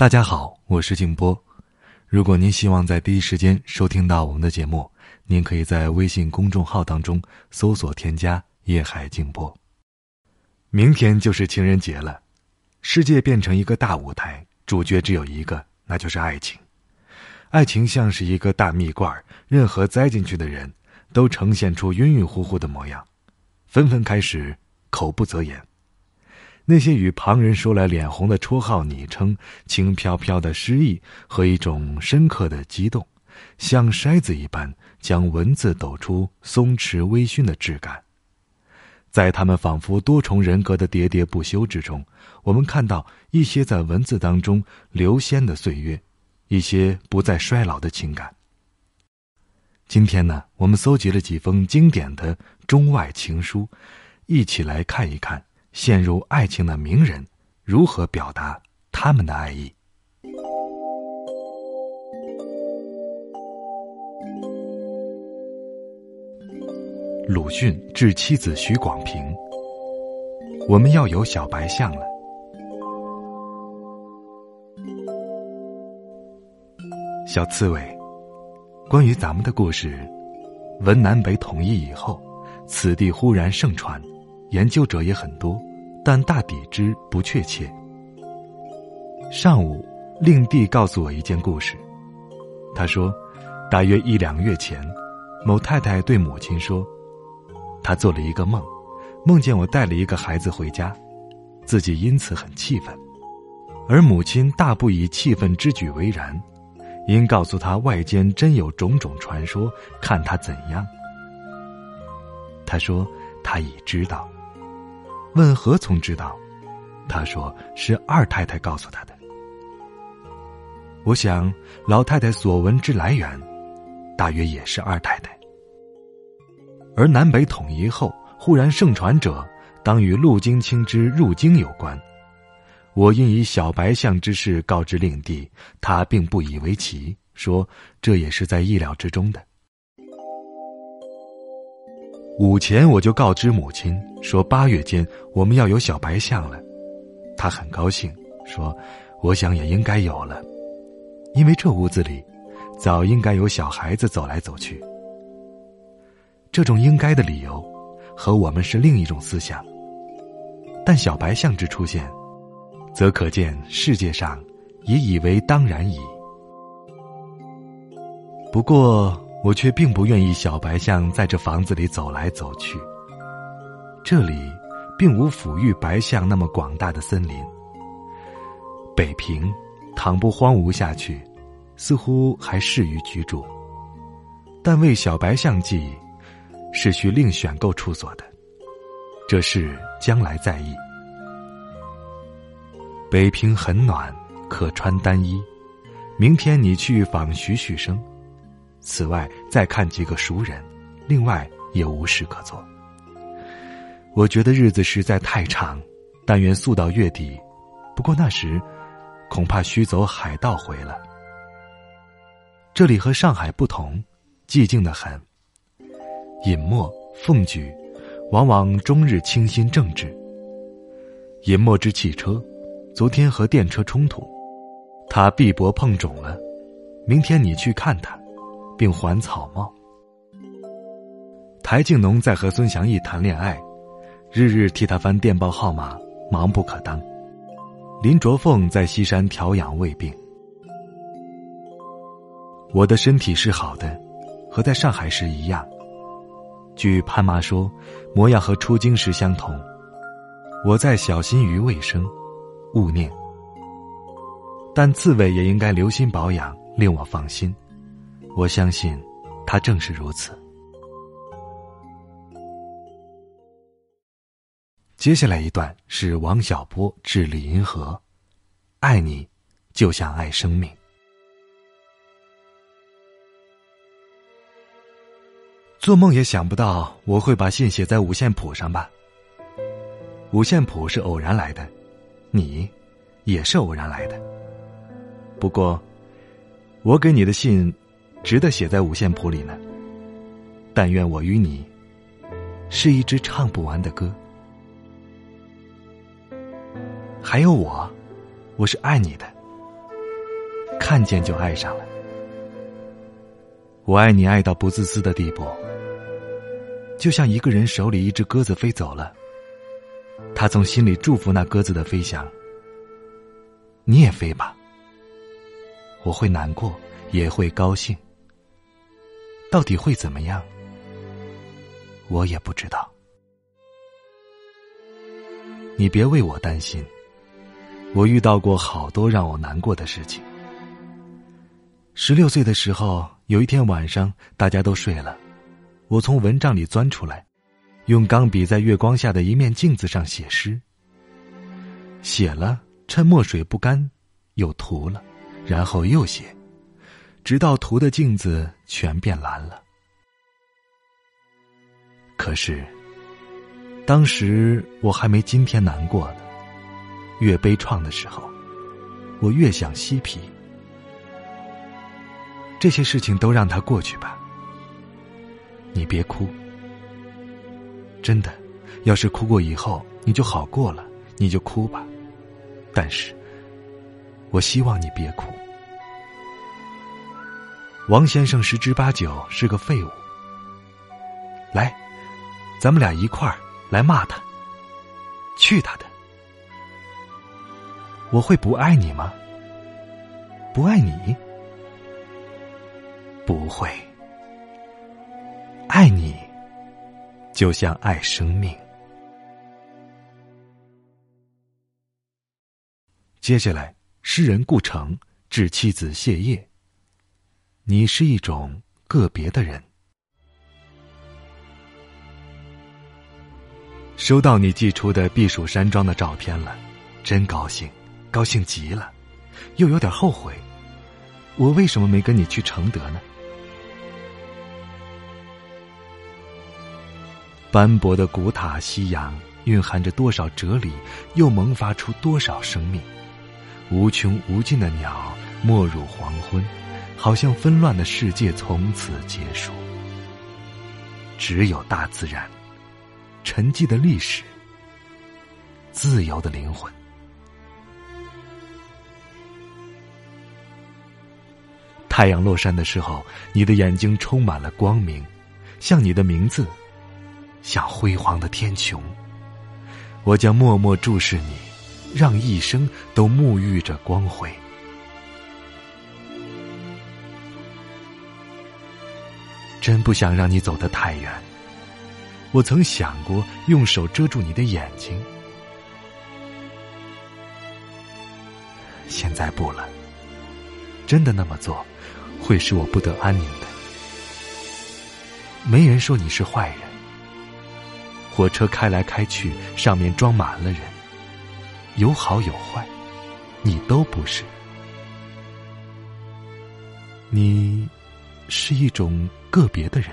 大家好，我是静波。如果您希望在第一时间收听到我们的节目，您可以在微信公众号当中搜索添加“夜海静波”。明天就是情人节了，世界变成一个大舞台，主角只有一个，那就是爱情。爱情像是一个大蜜罐，任何栽进去的人都呈现出晕晕乎乎的模样，纷纷开始口不择言。那些与旁人说来脸红的绰号、昵称，轻飘飘的诗意和一种深刻的激动，像筛子一般将文字抖出松弛微醺的质感。在他们仿佛多重人格的喋喋不休之中，我们看到一些在文字当中流仙的岁月，一些不再衰老的情感。今天呢，我们搜集了几封经典的中外情书，一起来看一看。陷入爱情的名人如何表达他们的爱意？鲁迅致妻子许广平：“我们要有小白象了。”小刺猬，关于咱们的故事，文南北统一以后，此地忽然盛传。研究者也很多，但大抵之不确切。上午，令弟告诉我一件故事。他说，大约一两个月前，某太太对母亲说，她做了一个梦，梦见我带了一个孩子回家，自己因此很气愤，而母亲大不以气愤之举为然，因告诉他外间真有种种传说，看他怎样。他说他已知道。问何从知道？他说是二太太告诉他的。我想老太太所闻之来源，大约也是二太太。而南北统一后，忽然盛传者，当与陆金青之入京有关。我因以小白象之事告知令弟，他并不以为奇，说这也是在意料之中的。午前我就告知母亲说八月间我们要有小白象了，她很高兴，说我想也应该有了，因为这屋子里早应该有小孩子走来走去。这种应该的理由和我们是另一种思想，但小白象之出现，则可见世界上也以为当然矣。不过。我却并不愿意小白象在这房子里走来走去。这里并无抚育白象那么广大的森林。北平，倘不荒芜下去，似乎还适于居住。但为小白象计，是需另选购处所的。这事将来再议。北平很暖，可穿单衣。明天你去访徐旭生。此外，再看几个熟人，另外也无事可做。我觉得日子实在太长，但愿速到月底。不过那时，恐怕需走海道回了。这里和上海不同，寂静的很。尹默、凤举，往往终日清心正直。尹默之汽车，昨天和电车冲突，他臂膊碰肿了。明天你去看他。并还草帽。台静农在和孙祥义谈恋爱，日日替他翻电报号码，忙不可当。林卓凤在西山调养胃病。我的身体是好的，和在上海时一样。据潘妈说，模样和出京时相同。我在小心于卫生，勿念。但刺猬也应该留心保养，令我放心。我相信，他正是如此。接下来一段是王小波致李银河：“爱你，就像爱生命。”做梦也想不到我会把信写在五线谱上吧？五线谱是偶然来的，你也是偶然来的。不过，我给你的信。值得写在五线谱里呢。但愿我与你，是一支唱不完的歌。还有我，我是爱你的，看见就爱上了。我爱你爱到不自私的地步，就像一个人手里一只鸽子飞走了，他从心里祝福那鸽子的飞翔。你也飞吧，我会难过，也会高兴。到底会怎么样，我也不知道。你别为我担心，我遇到过好多让我难过的事情。十六岁的时候，有一天晚上，大家都睡了，我从蚊帐里钻出来，用钢笔在月光下的一面镜子上写诗。写了，趁墨水不干，又涂了，然后又写，直到涂的镜子全变蓝了。可是，当时我还没今天难过呢。越悲怆的时候，我越想嬉皮。这些事情都让它过去吧，你别哭。真的，要是哭过以后你就好过了，你就哭吧。但是，我希望你别哭。王先生十之八九是个废物。来，咱们俩一块儿来骂他。去他的！我会不爱你吗？不爱你？不会，爱你，就像爱生命。接下来，诗人顾城致妻子谢烨：“你是一种个别的人。”收到你寄出的避暑山庄的照片了，真高兴，高兴极了，又有点后悔，我为什么没跟你去承德呢？斑驳的古塔夕阳，蕴含着多少哲理，又萌发出多少生命。无穷无尽的鸟没入黄昏，好像纷乱的世界从此结束。只有大自然，沉寂的历史，自由的灵魂。太阳落山的时候，你的眼睛充满了光明，像你的名字。像辉煌的天穹，我将默默注视你，让一生都沐浴着光辉。真不想让你走得太远。我曾想过用手遮住你的眼睛，现在不了。真的那么做，会使我不得安宁的。没人说你是坏人。火车开来开去，上面装满了人，有好有坏，你都不是。你是一种个别的人。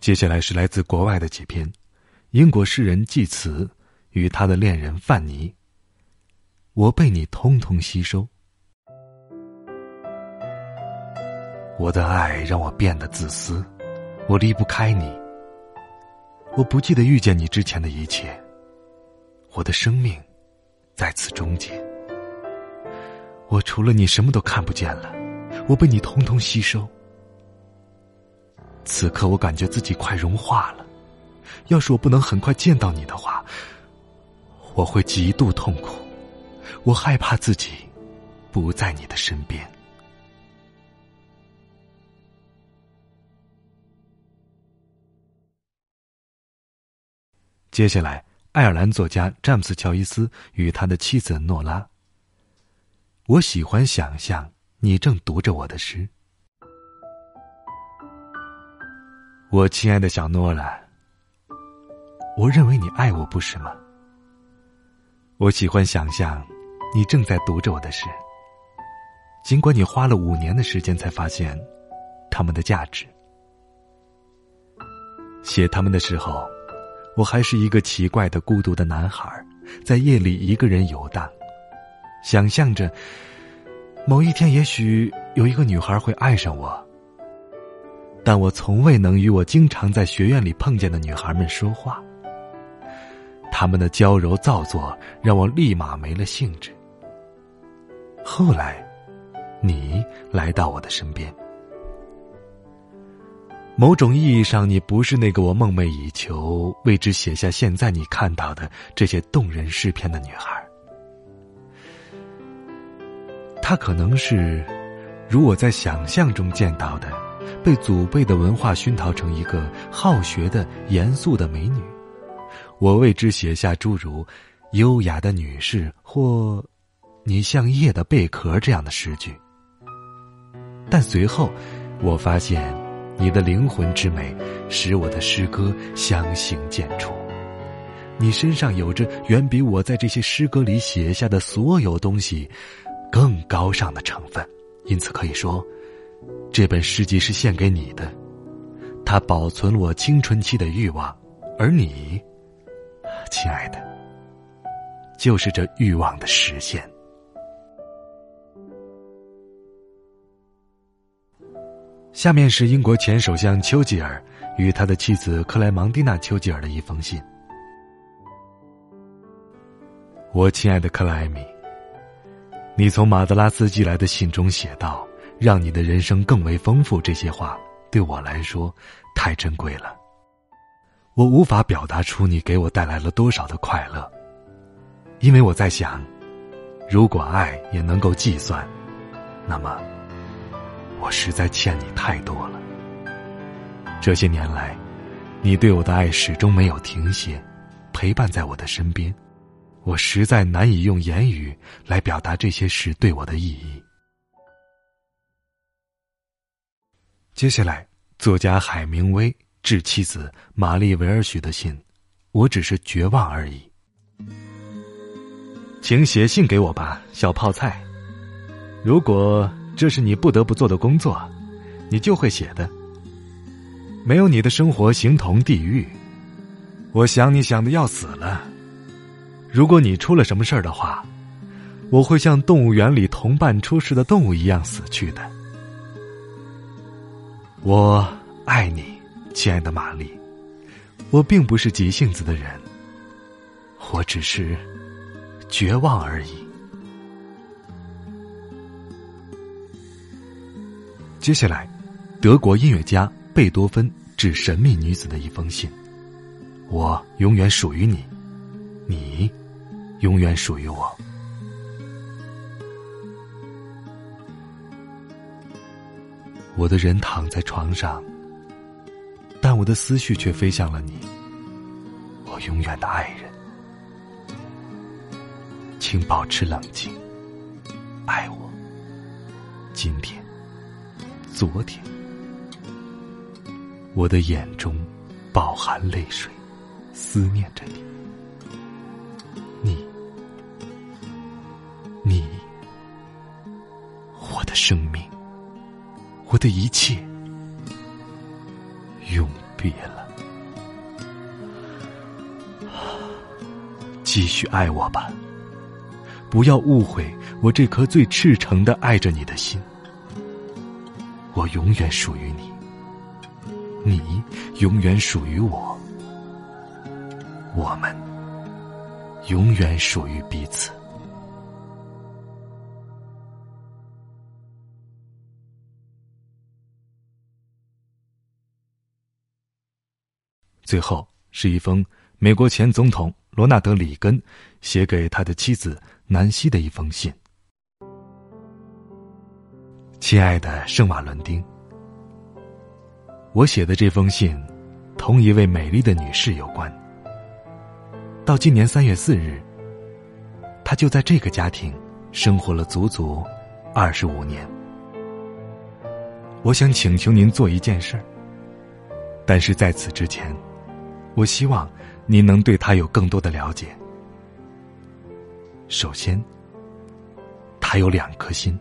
接下来是来自国外的几篇，英国诗人济慈与他的恋人范尼。我被你通通吸收。我的爱让我变得自私，我离不开你。我不记得遇见你之前的一切，我的生命在此终结。我除了你什么都看不见了，我被你通通吸收。此刻我感觉自己快融化了，要是我不能很快见到你的话，我会极度痛苦。我害怕自己不在你的身边。接下来，爱尔兰作家詹姆斯·乔伊斯与他的妻子诺拉。我喜欢想象你正读着我的诗，我亲爱的小诺拉。我认为你爱我，不是吗？我喜欢想象你正在读着我的诗，尽管你花了五年的时间才发现他们的价值。写他们的时候。我还是一个奇怪的孤独的男孩，在夜里一个人游荡，想象着某一天也许有一个女孩会爱上我。但我从未能与我经常在学院里碰见的女孩们说话。他们的娇柔造作让我立马没了兴致。后来，你来到我的身边。某种意义上，你不是那个我梦寐以求、为之写下现在你看到的这些动人诗篇的女孩。她可能是，如我在想象中见到的，被祖辈的文化熏陶成一个好学的、严肃的美女。我为之写下诸如“优雅的女士”或“你像叶的贝壳”这样的诗句。但随后，我发现。你的灵魂之美，使我的诗歌相形见绌。你身上有着远比我在这些诗歌里写下的所有东西更高尚的成分，因此可以说，这本诗集是献给你的。它保存了我青春期的欲望，而你，亲爱的，就是这欲望的实现。下面是英国前首相丘吉尔与他的妻子克莱芒蒂娜·丘吉尔的一封信。我亲爱的克莱米，你从马德拉斯寄来的信中写道：“让你的人生更为丰富。”这些话对我来说太珍贵了，我无法表达出你给我带来了多少的快乐，因为我在想，如果爱也能够计算，那么。我实在欠你太多了。这些年来，你对我的爱始终没有停歇，陪伴在我的身边，我实在难以用言语来表达这些事对我的意义。接下来，作家海明威致妻子玛丽维尔许的信，我只是绝望而已。请写信给我吧，小泡菜。如果。这是你不得不做的工作，你就会写的。没有你的生活形同地狱，我想你想的要死了。如果你出了什么事儿的话，我会像动物园里同伴出事的动物一样死去的。我爱你，亲爱的玛丽。我并不是急性子的人，我只是绝望而已。接下来，德国音乐家贝多芬致神秘女子的一封信：“我永远属于你，你永远属于我。”我的人躺在床上，但我的思绪却飞向了你，我永远的爱人。请保持冷静，爱我。今天。昨天，我的眼中饱含泪水，思念着你。你，你，我的生命，我的一切，永别了。继续爱我吧，不要误会我这颗最赤诚的爱着你的心。我永远属于你，你永远属于我，我们永远属于彼此。最后是一封美国前总统罗纳德·里根写给他的妻子南希的一封信。亲爱的圣马伦丁，我写的这封信，同一位美丽的女士有关。到今年三月四日，她就在这个家庭生活了足足二十五年。我想请求您做一件事儿，但是在此之前，我希望您能对她有更多的了解。首先，她有两颗心。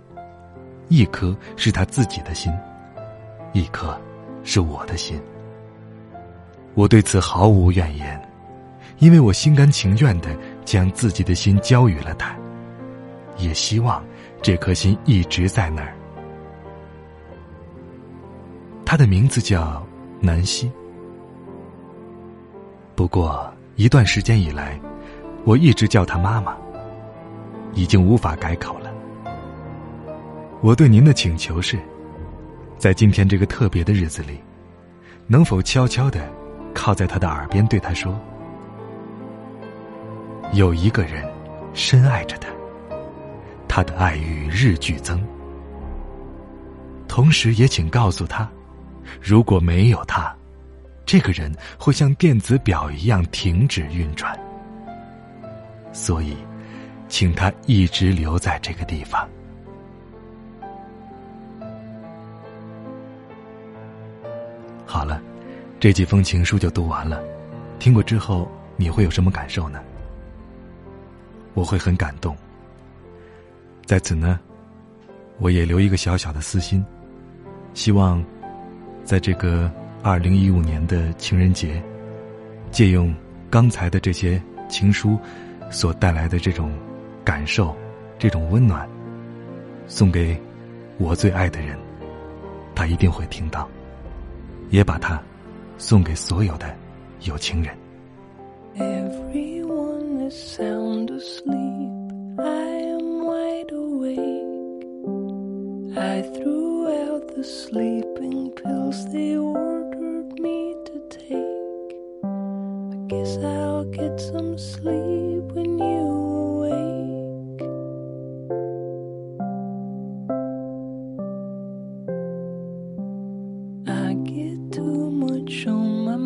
一颗是他自己的心，一颗是我的心。我对此毫无怨言，因为我心甘情愿的将自己的心交予了他，也希望这颗心一直在那儿。他的名字叫南希。不过，一段时间以来，我一直叫她妈妈，已经无法改口了。我对您的请求是，在今天这个特别的日子里，能否悄悄的靠在他的耳边对他说：“有一个人深爱着他，他的爱欲日俱增。”同时也请告诉他，如果没有他，这个人会像电子表一样停止运转。所以，请他一直留在这个地方。这几封情书就读完了。听过之后，你会有什么感受呢？我会很感动。在此呢，我也留一个小小的私心，希望，在这个二零一五年的情人节，借用刚才的这些情书所带来的这种感受、这种温暖，送给我最爱的人，他一定会听到。也把它送给所有的有情人。Everyone is sound asleep. I am wide awake. I threw out the sleeping pills they ordered me to take. I guess I'll get some sleep when you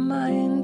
mind.